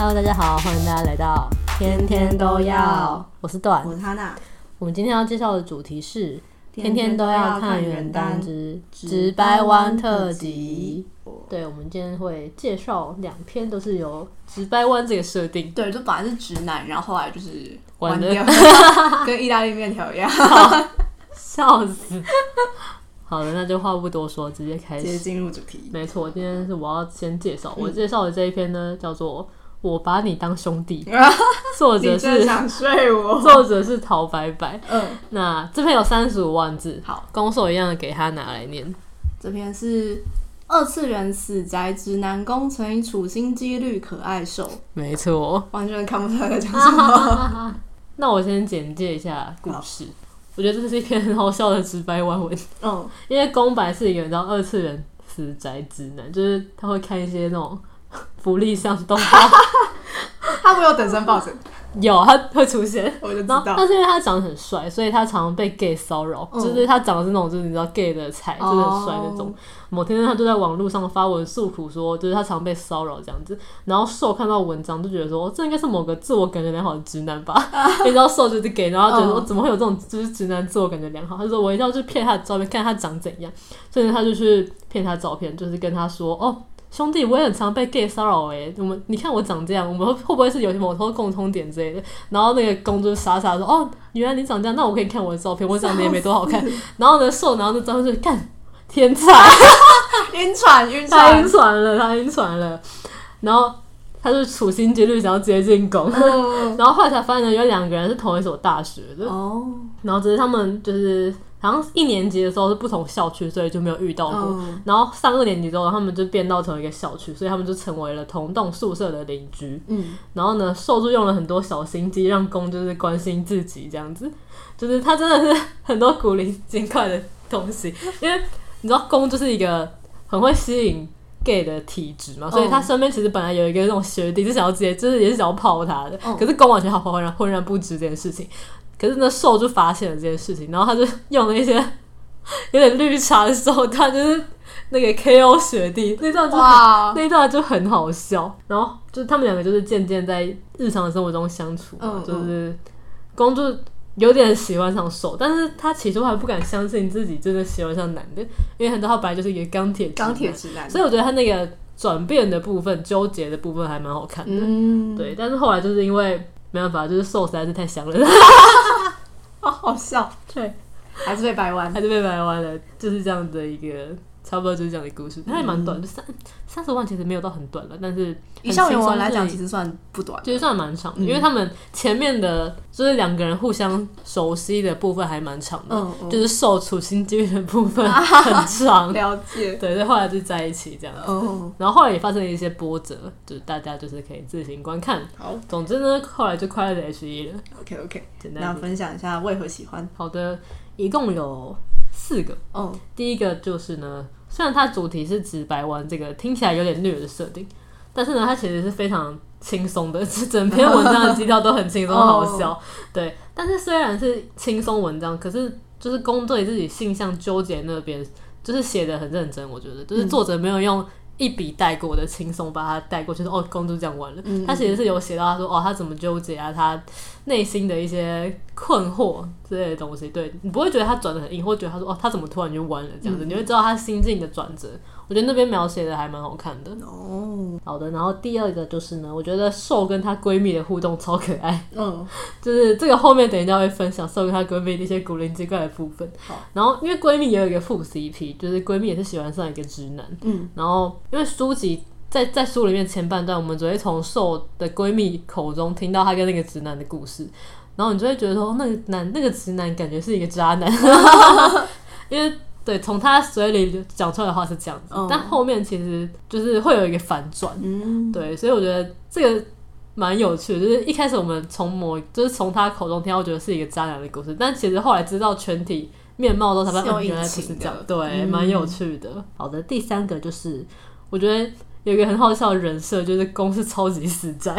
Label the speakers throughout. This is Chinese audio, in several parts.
Speaker 1: Hello，大家好，欢迎大家来到天天都要。我是段，
Speaker 2: 我是哈娜。
Speaker 1: 我们今天要介绍的主题是天天都要看原单之直掰弯特辑。对，我们今天会介绍两篇，都是由直掰弯这个设定。
Speaker 2: 对，就本来是直男，然后后来就是
Speaker 1: 弯掉，
Speaker 2: 跟意大利面条一样。
Speaker 1: 笑死！好的，那就话不多说，直接开始，
Speaker 2: 直接进入主题。
Speaker 1: 没错，今天是我要先介绍，我介绍的这一篇呢，叫做《我把你当兄弟》，作者是
Speaker 2: 想睡我，
Speaker 1: 作者是陶白白。
Speaker 2: 嗯，
Speaker 1: 那这篇有三十五万字，好，攻受一样的给他拿来念。
Speaker 2: 这篇是二次元死宅直男攻乘以处心积虑可爱受，
Speaker 1: 没错，
Speaker 2: 完全看不出来在讲什么。
Speaker 1: 那我先简介一下故事。我觉得这是一篇很好笑的直掰弯文。嗯，因为攻白是一个你知道二次元死宅直男，就是他会看一些那种福利上动画。
Speaker 2: 他会有等身抱枕？
Speaker 1: 有，他会出现。
Speaker 2: 我就知道。
Speaker 1: 但是因为他长得很帅，所以他常常被 gay 骚扰。嗯、就是他长得是那种，就是你知道 gay 的菜，就是很帅那种。哦、某天他就在网络上发文诉苦，说就是他常被骚扰这样子。然后受看到文章就觉得说，这应该是某个自我感觉良好的直男吧？你知道受就是 gay，然后觉得说怎么会有这种就是直男自我感觉良好？他说我一定要去骗他的照片，看他长怎样。所以他就去骗他照片，就是跟他说哦。兄弟，我也很常被 gay 骚扰诶。我们你看我长这样，我们会会不会是有某种共通点之类的？然后那个公主傻傻说：“哦，原来你长这样，那我可以看我的照片，我长得也没多好看。” 然后呢，瘦然后那照片就看 天才，
Speaker 2: 晕船晕
Speaker 1: 船，晕船了，他晕船了。然后他就处心积虑想要直接进攻，嗯、然后后来才发现呢，有两个人是同一所大学的哦。然后只是他们就是。好像一年级的时候是不同校区，所以就没有遇到过。嗯、然后上二年级之后，他们就变到同一个校区，所以他们就成为了同栋宿舍的邻居。嗯，然后呢，受助用了很多小心机，让攻就是关心自己这样子。就是他真的是很多古灵精怪的东西，因为你知道攻就是一个很会吸引 gay 的体质嘛，所以他身边其实本来有一个那种学弟是想要直接，就是也是想要泡他的，嗯、可是攻完全好浑然浑然不知这件事情。可是那受就发现了这件事情，然后他就用了一些 有点绿茶的手段，就是那个 KO 学弟那段就哇 那段就很好笑。然后就他们两个就是渐渐在日常的生活中相处，嗯、就是攻就有点喜欢上受，但是他起初还不敢相信自己真的喜欢上男的，因为很多他本来就是一个钢铁
Speaker 2: 钢铁直男，
Speaker 1: 所以我觉得他那个转变的部分、纠结的部分还蛮好看的。嗯，对。但是后来就是因为。没办法，就是受实在是太香了，
Speaker 2: 好好笑。对，还是被掰弯，
Speaker 1: 还是被掰弯了，就是这样的一个。差不多就是这样的故事，它也蛮短的，三三十万其实没有到很短了，但是
Speaker 2: 以校园文来讲，其实算不短，
Speaker 1: 其实算蛮长的，因为他们前面的就是两个人互相熟悉的部分还蛮长的，就是受处心积虑的部分很长，
Speaker 2: 了解，
Speaker 1: 对，所以后来就在一起这样子，然后后来也发生了一些波折，就是大家就是可以自行观看。好，总之呢，后来就快乐的 H 一了。
Speaker 2: OK OK，简单分享一下为何喜欢。
Speaker 1: 好的，一共有四个。哦，第一个就是呢。虽然它主题是直白玩，这个听起来有点虐的设定，但是呢，它其实是非常轻松的，整篇文章的基调都很轻松好笑。对，但是虽然是轻松文章，可是就是攻对自己性向纠结那边，就是写的很认真。我觉得，就是作者没有用一笔带过的轻松把它带过去，说哦，攻就这样完了。他其实是有写到他说哦，他怎么纠结啊，他内心的一些困惑之类的东西。对，你不会觉得他转的很硬，或者觉得他说哦，他怎么突然就弯了这样子，你会知道他心境的转折。我觉得那边描写的还蛮好看的哦。好的，然后第二个就是呢，我觉得受跟她闺蜜的互动超可爱。嗯，就是这个后面等一下会分享受跟她闺蜜那些古灵精怪的部分。好，然后因为闺蜜也有一个副 CP，就是闺蜜也是喜欢上一个直男。嗯，然后因为书籍在在书里面前半段，我们只会从受的闺蜜口中听到她跟那个直男的故事，然后你就会觉得说，那个男那个直男感觉是一个渣男，因为。对，从他嘴里讲出来的话是这样子，嗯、但后面其实就是会有一个反转，嗯、对，所以我觉得这个蛮有趣的。就是一开始我们从某，就是从他口中听到，觉得是一个渣男的故事，但其实后来知道全体面貌之后，才发现原来不是这样，对，蛮、嗯、有趣的。好的，第三个就是我觉得有一个很好笑的人设，就是攻是超级死宅，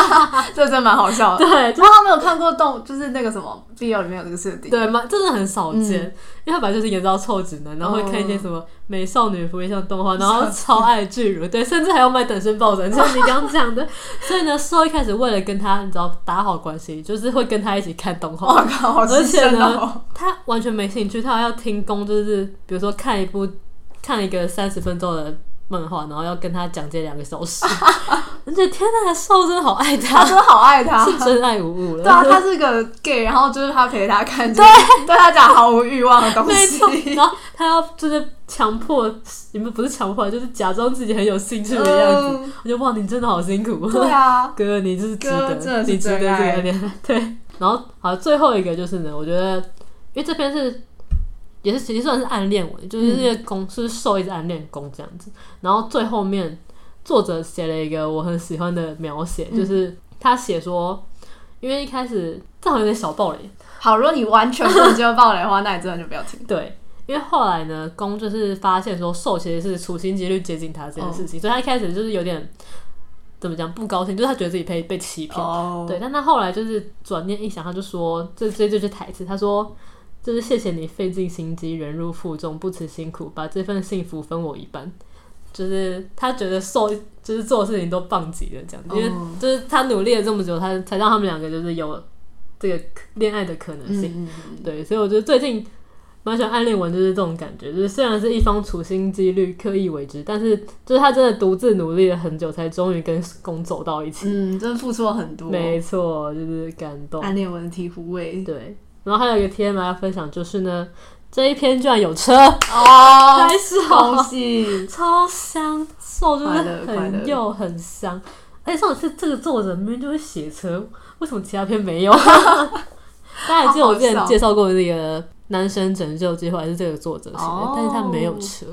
Speaker 2: 这真蛮好笑的。
Speaker 1: 对，
Speaker 2: 就他没有看过动，就是那个什么 BL 里面有这个设定，
Speaker 1: 对吗？真的很少见，嗯、因为他本来就是演到臭直男，然后会看一些什么美少女福利像动画，然后超爱巨乳，对，甚至还要买等身抱枕，像你刚刚讲的。所以呢，说一开始为了跟他，你知道打好关系，就是会跟他一起看动画，而且呢，他完全没兴趣，他还要听攻，就是比如说看一部看一个三十分钟的。漫画，然后要跟他讲这两个小时，而且天呐，受真的好爱他，
Speaker 2: 他真的好爱他，
Speaker 1: 是真爱无误了。
Speaker 2: 对啊，他是个 gay，然后就是他陪他看，对，对他讲毫无欲望的东西。
Speaker 1: 然后他要就是强迫，你们不是强迫，就是假装自己很有兴趣的样子。嗯、我就哇，你真的好辛苦。
Speaker 2: 对啊，
Speaker 1: 哥，你就是值得，你值得这个恋。对，然后好，最后一个就是呢，我觉得，因为这篇是。也是其实算是暗恋文，就是攻是受一直暗恋攻这样子。然后最后面作者写了一个我很喜欢的描写，就是他写说，因为一开始这好像有点小暴雷。
Speaker 2: 好，如果你完全不接受暴雷的话，那你真的就不要听。
Speaker 1: 对，因为后来呢，攻就是发现说受其实是处心积虑接近他这件事情，所以他一开始就是有点怎么讲不高兴，就是他觉得自己被被欺骗。对，但他后来就是转念一想，他就说这这就是台词，他说。就是谢谢你费尽心机，忍辱负重，不辞辛苦，把这份幸福分我一半。就是他觉得受，就是做事情都棒极了，这样。因为就是他努力了这么久，他才让他们两个就是有这个恋爱的可能性。嗯嗯嗯对，所以我觉得最近蛮喜欢暗恋文，就是这种感觉。就是虽然是一方处心积虑、刻意为之，但是就是他真的独自努力了很久，才终于跟攻走到一起。
Speaker 2: 嗯，真的付出了很多。
Speaker 1: 没错，就是感动。
Speaker 2: 暗恋文的醍醐味。
Speaker 1: 对。然后还有一个 TMI 要分享，就是呢，这一篇居然有车
Speaker 2: 哦，开始好喜，
Speaker 1: 超香，受就是很又很香。而且，上次这个作者明明就会写车，为什么其他篇没有？大家还记得我之前介绍过那个男生拯救计划，还是这个作者写的，哦、但是他没有车。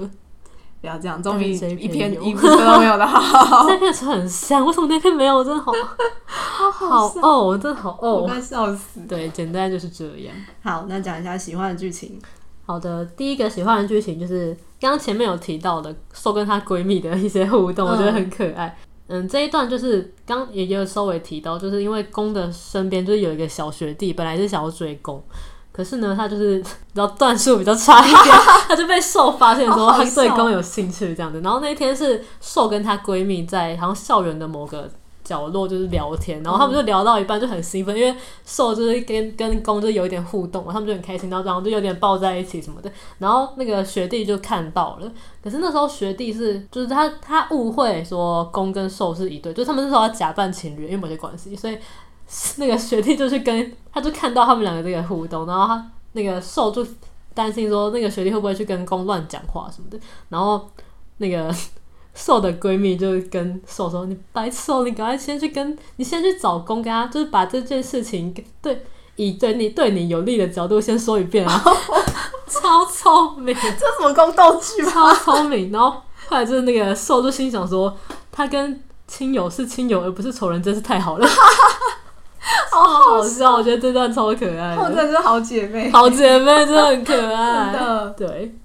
Speaker 2: 不要这样，终于一篇一篇都没有的好。
Speaker 1: 那篇车很像，为什么那篇没有？真的好，好哦，真的好哦，
Speaker 2: 我快笑死。
Speaker 1: 对，简单就是这样。
Speaker 2: 好，那讲一下喜欢的剧情。
Speaker 1: 好的，第一个喜欢的剧情就是刚刚前面有提到的受跟她闺蜜的一些互动，我觉得很可爱。嗯，这一段就是刚也有稍微提到，就是因为公的身边就是有一个小学弟，本来是想要追攻。可是呢，他就是 比较段数比较差一点，他就被受发现说他对公有兴趣这样子。然后那一天是受跟她闺蜜在好像校园的某个角落就是聊天，然后他们就聊到一半就很兴奋，因为受就是跟跟公就有一点互动，他们就很开心，然后然后就有点抱在一起什么的。然后那个学弟就看到了，可是那时候学弟是就是他他误会说公跟受是一对，就是他们那时候要假扮情侣，因为某些关系，所以。那个学弟就去跟，他就看到他们两个这个互动，然后他那个受就担心说，那个学弟会不会去跟攻乱讲话什么的，然后那个 受的闺蜜就跟受说：“你白痴哦，你赶快先去跟，你先去找攻，跟他就是把这件事情对以对你对你有利的角度先说一遍啊，超聪明，这
Speaker 2: 什么宫斗剧？
Speaker 1: 超聪明。然后后来就是那个受就心想说，他跟亲友是亲友而不是仇人，真是太好了。”好好笑，我觉得这段超可爱的。
Speaker 2: 真的是好姐妹，
Speaker 1: 好姐妹真的很可爱。真的，对。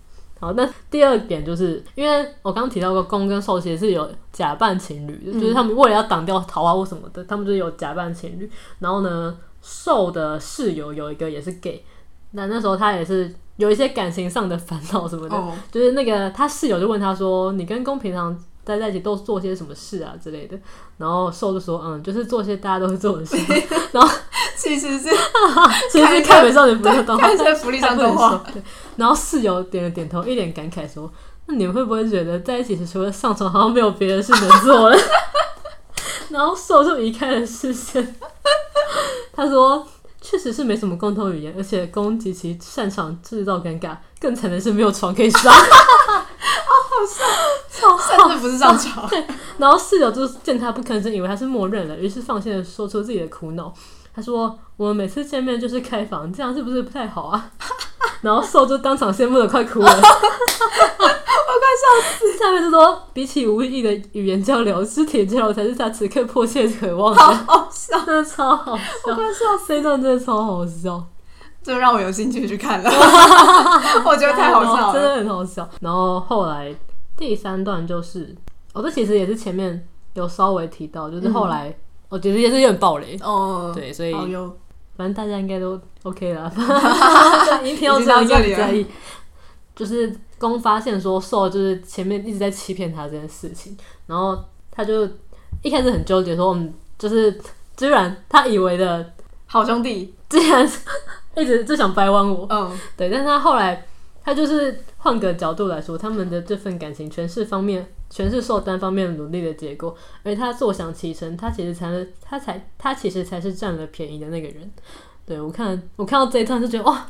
Speaker 1: 好，那第二点就是，因为我刚刚提到过，攻跟受其实是有假扮情侣的，嗯、就是他们为了要挡掉桃花或什么的，他们就是有假扮情侣。然后呢，受的室友有一个也是 gay，那那时候他也是有一些感情上的烦恼什么的，哦、就是那个他室友就问他说：“你跟公平常？”待在一起都做些什么事啊之类的，然后受就说嗯，就是做些大家都会做的事。然后
Speaker 2: 其实是
Speaker 1: 其实是看美少女福利动画，
Speaker 2: 看一些福利上动画。
Speaker 1: 然后室友点了点头，一脸感慨说：“那你们会不会觉得在一起时除了上床，好像没有别的事能做了？” 然后受就移开了视线。他说：“确实是没什么共同语言，而且攻极其擅长制造尴尬，更惨的是没有床可以上。”
Speaker 2: 好笑，超好，甚至不是上床。
Speaker 1: 对，然后室友就见他不吭声，以为他是默认了，于是放心的说出自己的苦恼。他说：“我们每次见面就是开房，这样是不是不太好啊？” 然后受就当场羡慕的快哭了，我快
Speaker 2: 笑死。
Speaker 1: 下面就说：“比起无意义的语言交流，肢体交流才是他此刻迫切渴望的。”
Speaker 2: 好好笑，
Speaker 1: 真的超好笑，
Speaker 2: 我快笑死。
Speaker 1: 这段真的超好笑。
Speaker 2: 就让我有兴趣去看了，我觉得太好笑了，
Speaker 1: 真的很好笑。然后后来第三段就是哦，这其实也是前面有稍微提到，就是后来，我觉得也是有点暴雷哦。对，所以反正大家应该都 OK 了。一听到这里应该不在意。就是刚发现说受就是前面一直在欺骗他这件事情，然后他就一开始很纠结，说我们，就是居然他以为的
Speaker 2: 好兄弟，
Speaker 1: 竟然一直就想掰弯我。嗯，对，但是他后来他就是换个角度来说，他们的这份感情全是方面，全是受单方面努力的结果，而他坐享其成，他其实才是他才他其实才是占了便宜的那个人。对，我看我看到这一段就觉得哇。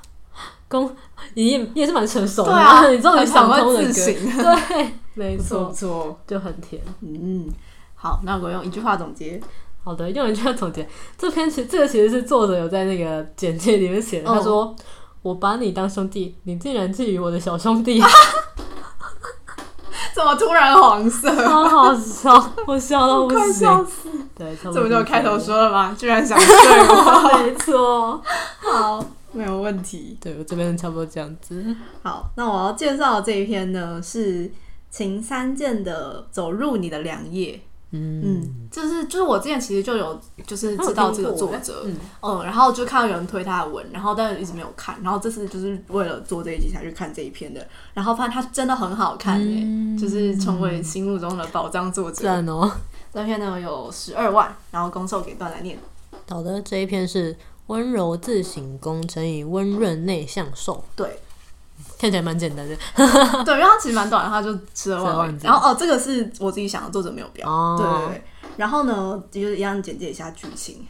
Speaker 1: 公你也也是蛮成熟的，啊，你终于想通了，对，没错错，就很甜。
Speaker 2: 嗯，好，那我用一句话总结。
Speaker 1: 好的，用一句话总结。这篇其这个其实是作者有在那个简介里面写的，哦、他说：“我把你当兄弟，你竟然觊觎我的小兄弟。”
Speaker 2: 怎么突然黄色？
Speaker 1: 好好笑，我笑到快笑死。对，
Speaker 2: 这不就开头说了吗？居然想睡我，
Speaker 1: 没错。
Speaker 2: 好。没有问题，
Speaker 1: 对，我这边差不多这样子。
Speaker 2: 好，那我要介绍的这一篇呢，是秦三剑的《走入你的良夜》。嗯嗯，就是就是我之前其实就有就是知道这个作者，嗯，嗯，然后就看到有人推他的文，然后但是一直没有看，然后这次就是为了做这一集才去看这一篇的，然后发现他真的很好看耶，嗯、就是成为心目中的宝藏作者。
Speaker 1: 赞哦！
Speaker 2: 这篇呢有十二万，然后攻受给段来念。
Speaker 1: 好的，这一篇是。温柔自省攻乘以温润内向受，
Speaker 2: 对，
Speaker 1: 看起来蛮简单的。
Speaker 2: 对，因为它其实蛮短的，他就吃了万字。然后哦，这个是我自己想的，作者没有标。哦、对对对。然后呢，就是一样简介一下剧情，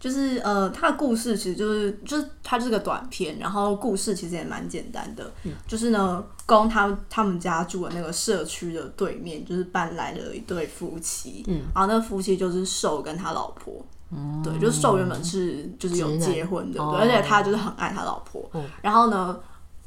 Speaker 2: 就是呃，他的故事其实就是就是他就是个短片，然后故事其实也蛮简单的。嗯、就是呢，公他他们家住的那个社区的对面，就是搬来了一对夫妻。嗯，然后那个夫妻就是受跟他老婆。嗯对，就是受原本是就是有结婚的，对，而且他就是很爱他老婆。然后呢，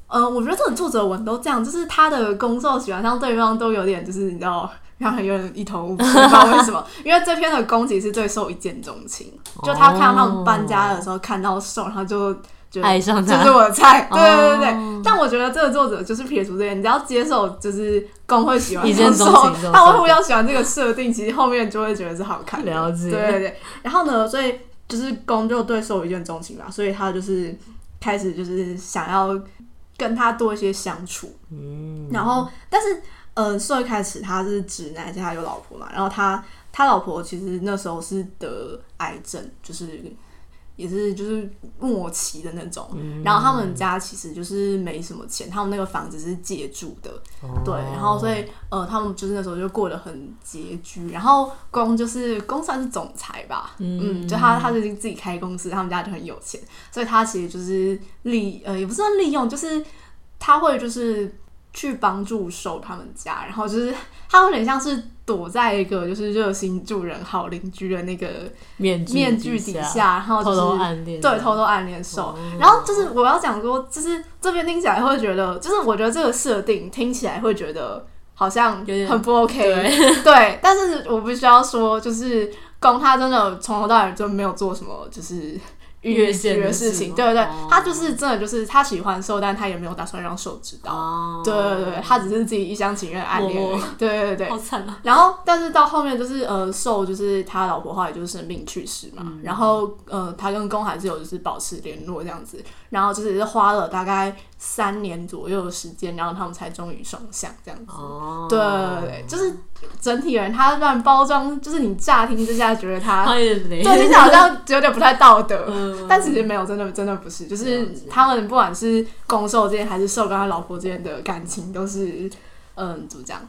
Speaker 2: 呃，我觉得这个作者文都这样，就是他的工作喜欢上对方都有点，就是你知道，让人有点一头雾水，不知道为什么。因为这篇的攻其实是对受一见钟情，就他看到他们搬家的时候看到受，然后就。爱上他就是我的菜，对对对对。Oh. 但我觉得这个作者就是撇除这些，你只要接受，就是攻会喜欢一见钟情，他会互相喜欢这个设定，其实后面就会觉得是好看的。了解，对对对。然后呢，所以就是攻就对受一见钟情嘛，所以他就是开始就是想要跟他多一些相处。嗯。然后，但是呃，受一开始他是直男，而且他有老婆嘛，然后他他老婆其实那时候是得癌症，就是。也是就是末期的那种，嗯、然后他们家其实就是没什么钱，他们那个房子是借住的，哦、对，然后所以呃，他们就是那时候就过得很拮据，然后公就是公算是总裁吧，嗯，嗯，就他他就自己开公司，他们家就很有钱，所以他其实就是利呃也不算利用，就是他会就是。去帮助受他们家，然后就是他有点像是躲在一个就是热心助人好邻居的那个面具面具底下，然后就是偷偷暗恋，对，偷偷暗恋受。然后就是我要讲说，就是这边听起来会觉得，就是我觉得这个设定听起来会觉得好像很不 OK，对，对。但是我必须要说，就是攻他真的从头到尾就没有做什么，就是。越线的事情，对对对，哦、他就是真的就是他喜欢受，但他也没有打算让受知道。哦、对对对，他只是自己一厢情愿暗恋。我对对对，
Speaker 1: 好惨啊！
Speaker 2: 然后，但是到后面就是呃，受就是他老婆后来就是生病去世嘛。嗯、然后呃，他跟公还是有就是保持联络这样子。然后就是花了大概三年左右的时间，然后他们才终于双向这样子。哦，对对对，就是整体人他乱包装，就是你乍听之下觉得他，对，听起来好像有点不太道德，嗯、但其实没有，真的真的不是，就是他们不管是攻受之间还是受跟他老婆之间的感情，都是嗯，怎么讲，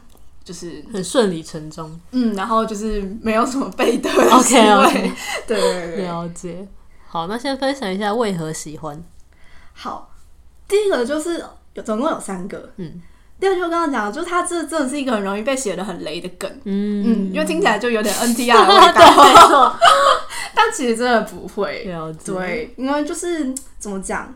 Speaker 2: 就是
Speaker 1: 很顺理成章。
Speaker 2: 嗯，然后就是没有什么背德的 行为。Okay, okay. 对，对，对，
Speaker 1: 了解。好，那先分享一下为何喜欢。
Speaker 2: 好，第一个就是有总共有三个，嗯，第二个就刚刚讲的，就是他这真的是一个很容易被写的很雷的梗，嗯。嗯，因为听起来就有点 NTR 的味道，没错，但其实真的不会，对，因为就是怎么讲，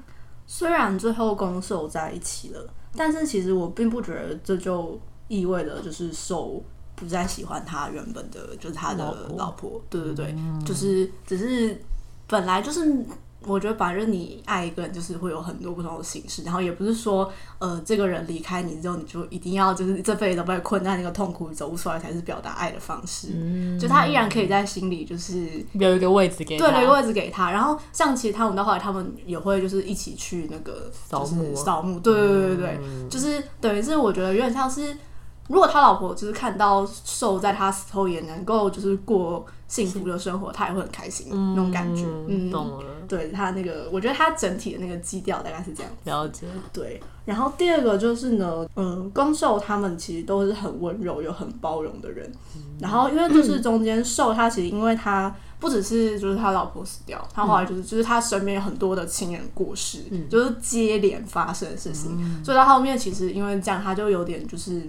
Speaker 2: 虽然最后攻受在一起了，但是其实我并不觉得这就意味着就是受不再喜欢他原本的，就是他的老婆，老婆。对对对，嗯、就是只是本来就是。我觉得反正你爱一个人就是会有很多不同的形式，然后也不是说呃这个人离开你之后你就一定要就是这辈子都被困在那个痛苦里走不出来才是表达爱的方式。嗯，就他依然可以在心里就是
Speaker 1: 留一个位置给他，
Speaker 2: 对，留一个位置给他。然后像其实他们到后来他们也会就是一起去那个扫墓，扫墓，对对对对对，嗯、就是等于是我觉得有点像是。如果他老婆就是看到受在他死后也能够就是过幸福的生活，他也会很开心那种感觉。嗯，懂了。对他那个，我觉得他整体的那个基调大概是这样。
Speaker 1: 了解。
Speaker 2: 对。然后第二个就是呢，嗯，攻受他们其实都是很温柔又很包容的人。然后因为就是中间受他其实因为他不只是就是他老婆死掉，他后来就是就是他身边有很多的亲人过世，就是接连发生的事情，所以到后面其实因为这样他就有点就是。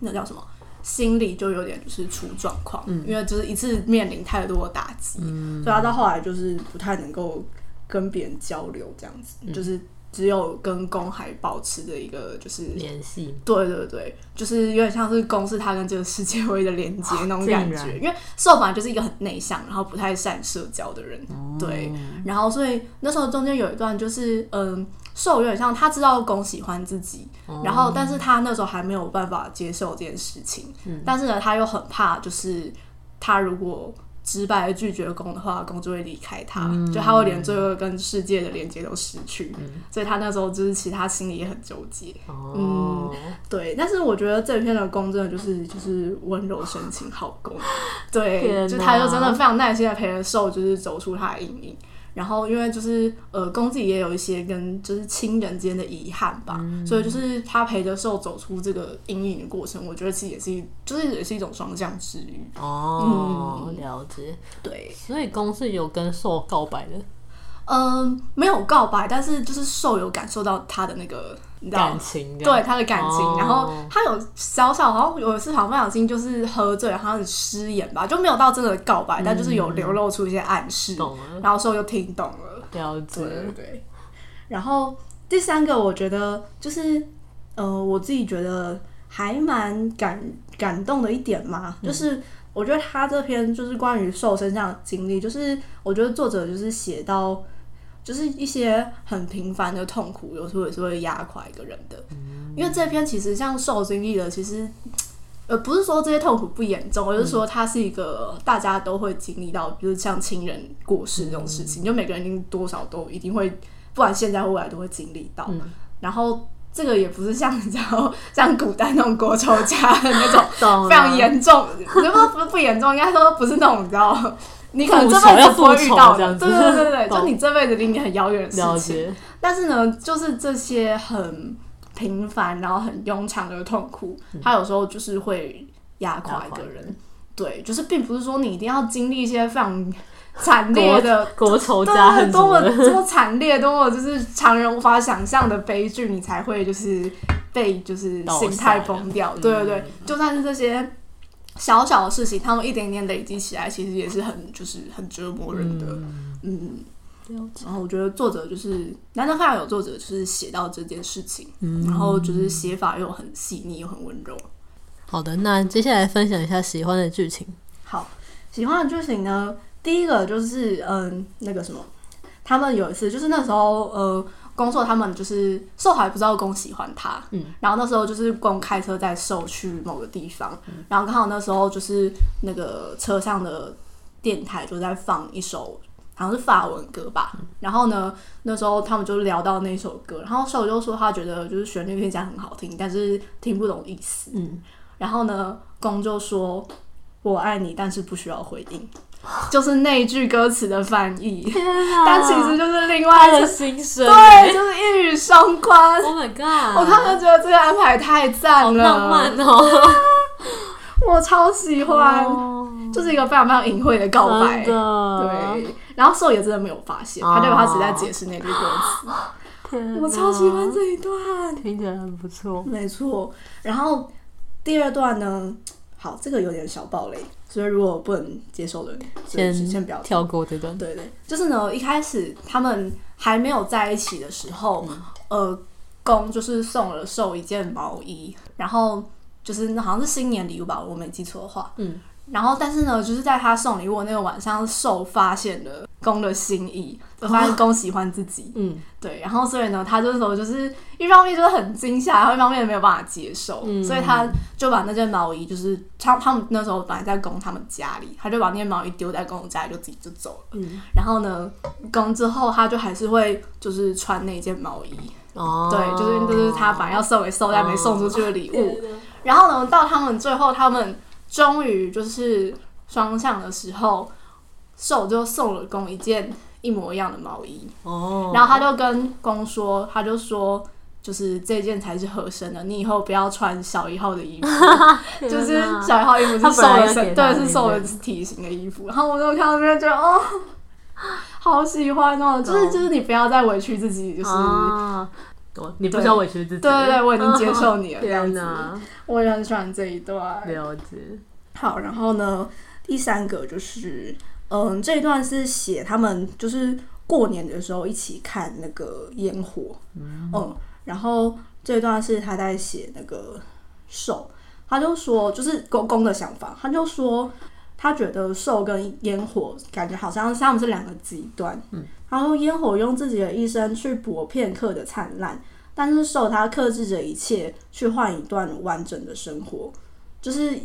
Speaker 2: 那叫什么？心理就有点就是出状况，嗯、因为就是一次面临太多的打击，嗯、所以他到后来就是不太能够跟别人交流，这样子，嗯、就是只有跟公海保持着一个就是
Speaker 1: 联系。
Speaker 2: 对对对，就是有点像是公是他跟这个世界唯一的连接那种感觉。因为受本来就是一个很内向，然后不太善社交的人，哦、对。然后所以那时候中间有一段就是嗯。受有点像他知道攻喜欢自己，哦、然后但是他那时候还没有办法接受这件事情，嗯、但是呢，他又很怕，就是他如果直白的拒绝攻的话，攻就会离开他，嗯、就他会连最后跟世界的连接都失去，嗯、所以他那时候就是其他心里也很纠结，哦、嗯，对，但是我觉得这篇的攻真的就是就是温柔深情好攻，对，就他就真的非常耐心的陪着受，就是走出他的阴影。然后，因为就是呃，公自己也有一些跟就是亲人之间的遗憾吧，嗯、所以就是他陪着受走出这个阴影的过程，我觉得其实也是一，就是也是一种双向治愈。
Speaker 1: 哦，嗯、了解。
Speaker 2: 对，
Speaker 1: 所以公是有跟受告白的。
Speaker 2: 嗯，没有告白，但是就是受有感受到他的那个
Speaker 1: 感情，
Speaker 2: 对他的感情。哦、然后他有小小好像有一次好像不小心就是喝醉，好像失言吧，就没有到真的告白，嗯、但就是有流露出一些暗示。懂了。然后受就听懂了。
Speaker 1: 了解。
Speaker 2: 对对对。然后第三个，我觉得就是呃，我自己觉得还蛮感感动的一点嘛，嗯、就是。我觉得他这篇就是关于受身上的经历，就是我觉得作者就是写到，就是一些很平凡的痛苦，有时候也是会压垮一个人的。因为这篇其实像受经历的，其实呃不是说这些痛苦不严重，而是说它是一个大家都会经历到，比如像亲人过世这种事情，就每个人一定多少都一定会，不管现在或未来都会经历到。然后。这个也不是像你知道，像古代那种国仇家的那种 非常严重，不是不不严重，应该说不是那种你知道，你可能这辈子不会遇到的，对对对对，就你这辈子离你很遥远的事情。但是呢，就是这些很平凡然后很庸常的痛苦，它有时候就是会压垮一个人。对，就是并不是说你一定要经历一些非常。惨烈的
Speaker 1: 国，国仇家恨，
Speaker 2: 多么多么惨烈，多么就是常人无法想象的悲剧，你才会就是被就是心态崩掉。对对对，就算是这些小小的事情，他们一点点累积起来，其实也是很就是很折磨人的。嗯，嗯，然后我觉得作者就是难得看到有作者就是写到这件事情，嗯、然后就是写法又很细腻又很温柔。
Speaker 1: 好的，那接下来分享一下喜欢的剧情。
Speaker 2: 好，喜欢的剧情呢？第一个就是嗯，那个什么，他们有一次就是那时候呃，攻受他们就是受还不知道公喜欢他，嗯，然后那时候就是公开车载受去某个地方，嗯、然后刚好那时候就是那个车上的电台就在放一首好像是法文歌吧，嗯、然后呢那时候他们就聊到那首歌，然后受就说他觉得就是旋律听起来很好听，但是听不懂意思，嗯，然后呢公就说我爱你，但是不需要回应。就是那句歌词的翻译，但其实就是另外的心声，对，就是一语双关。
Speaker 1: Oh my god！
Speaker 2: 我看了觉得这个安排太赞了，
Speaker 1: 浪漫哦，
Speaker 2: 我超喜欢，oh, 就是一个非常非常隐晦的告白，的对。然后兽也真的没有发现，他就他只在解释那句歌词。哪我超喜欢这一段，
Speaker 1: 听起来很不错，
Speaker 2: 没错。然后第二段呢？好，这个有点小暴雷。所以，如果不能接受的，先先不要
Speaker 1: 跳过这段。
Speaker 2: 对对，就是呢，一开始他们还没有在一起的时候，嗯、呃，公就是送了受一件毛衣，然后就是好像是新年礼物吧，我没记错的话。嗯。然后，但是呢，就是在他送礼物那个晚上，受发现了攻的心意，就发现攻喜欢自己。嗯，对。然后，所以呢，他这时候就是一方面就是很惊吓，然后一方面没有办法接受，嗯、所以他就把那件毛衣，就是他他们那时候本来在攻他们家里，他就把那件毛衣丢在公的家里，就自己就走了。嗯。然后呢，攻之后他就还是会就是穿那件毛衣。哦。对，就是就是他本来要送给受但没送出去的礼物。哦、然后呢，到他们最后他们。终于就是双向的时候，受就送了攻一件一模一样的毛衣。哦，然后他就跟攻说，他就说，就是这件才是合身的，你以后不要穿小一号的衣服，就是小一号衣服是瘦的身，对，是瘦的体型的衣服。然后我就看到那边觉得哦，好喜欢哦，就是就是你不要再委屈自己，就是。
Speaker 1: 你不需要委屈自己。
Speaker 2: 对对对，我已经接受你了。天哪，我也很喜欢这一段。
Speaker 1: 了解。
Speaker 2: 好，然后呢，第三个就是，嗯，这一段是写他们就是过年的时候一起看那个烟火。嗯，嗯。然后这一段是他在写那个寿，他就说，就是公公的想法，他就说，他觉得兽跟烟火感觉好像他们是两个极端。嗯。他说：“烟火用自己的一生去搏片刻的灿烂，但是受他克制着一切去换一段完整的生活。就是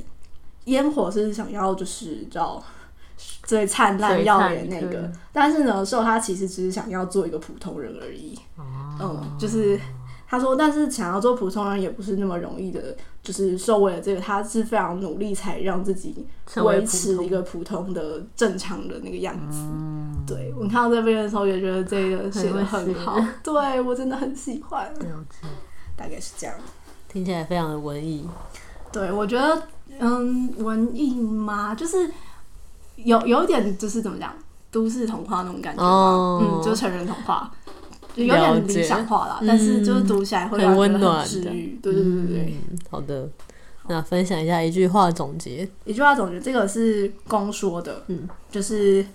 Speaker 2: 烟火是想要就是叫最灿烂耀眼那个，但是呢，受他其实只是想要做一个普通人而已。嗯，就是。”他说：“但是想要做普通人也不是那么容易的，就是受为了这个，他是非常努力才让自己维持一个普通的正常的那个样子。嗯、对，我看到这边的时候也觉得这个写的很好，对我真的很喜欢。大概是这样，
Speaker 1: 听起来非常的文艺。
Speaker 2: 对，我觉得嗯，文艺嘛，就是有有一点就是怎么讲，都市童话那种感觉吧，哦、嗯，就成人童话。”就有点理想化啦，但是就是读起来会很温暖、治愈。对对对对对。
Speaker 1: 好的，那分享一下一句话总结。
Speaker 2: 一句话总结，这个是公说的，嗯，就是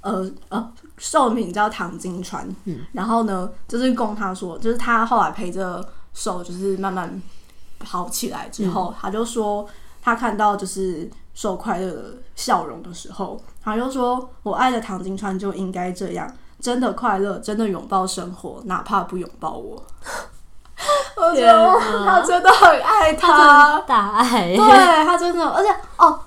Speaker 2: 呃呃，受名叫唐金川，嗯，然后呢，就是供他说，就是他后来陪着寿，就是慢慢好起来之后，他就说他看到就是受快乐的笑容的时候，他就说我爱的唐金川就应该这样。真的快乐，真的拥抱生活，哪怕不拥抱我。我觉得他真的很爱他，他
Speaker 1: 大爱。
Speaker 2: 对他真的，而且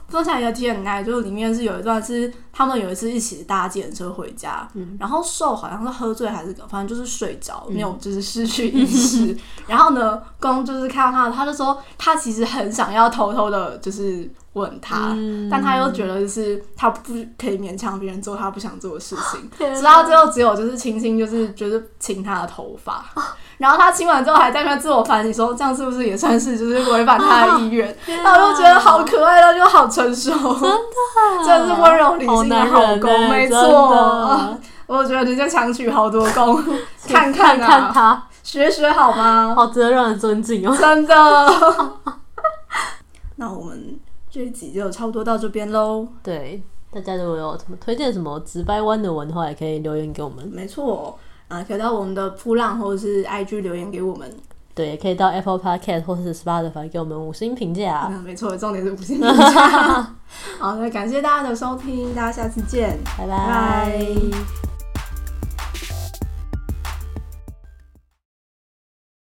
Speaker 2: 哦，分享一个体验很爱，就是里面是有一段是他们有一次一起搭计程车回家，嗯、然后受好像是喝醉还是怎么，反正就是睡着，没有就是失去意识。嗯、然后呢，公就是看到他，他就说他其实很想要偷偷的，就是。吻他，嗯、但他又觉得就是他不可以勉强别人做他不想做的事情，直到最后只有就是轻轻就是就是亲他的头发，啊、然后他亲完之后还在那自我反省说这样是不是也算是就是违反他的意愿，然后我就觉得好可爱他，就好成熟，真的，真的是温柔理性的好攻，没错，我觉得你在强取好多功，看看啊，看他学学好吗？
Speaker 1: 好值得让人尊敬哦，
Speaker 2: 真的。那我们。这一集就差不多到这边喽。
Speaker 1: 对，大家如果有什么推荐什么直掰弯的文的话，也可以留言给我们。
Speaker 2: 没错，啊，可以到我们的扑浪或者是 IG 留言给我们。
Speaker 1: 对，也可以到 Apple Podcast 或是 Spotify 给我们五星评价。
Speaker 2: 嗯，没错，重点是五星评价。好，那感谢大家的收听，大家下次见，
Speaker 1: 拜拜。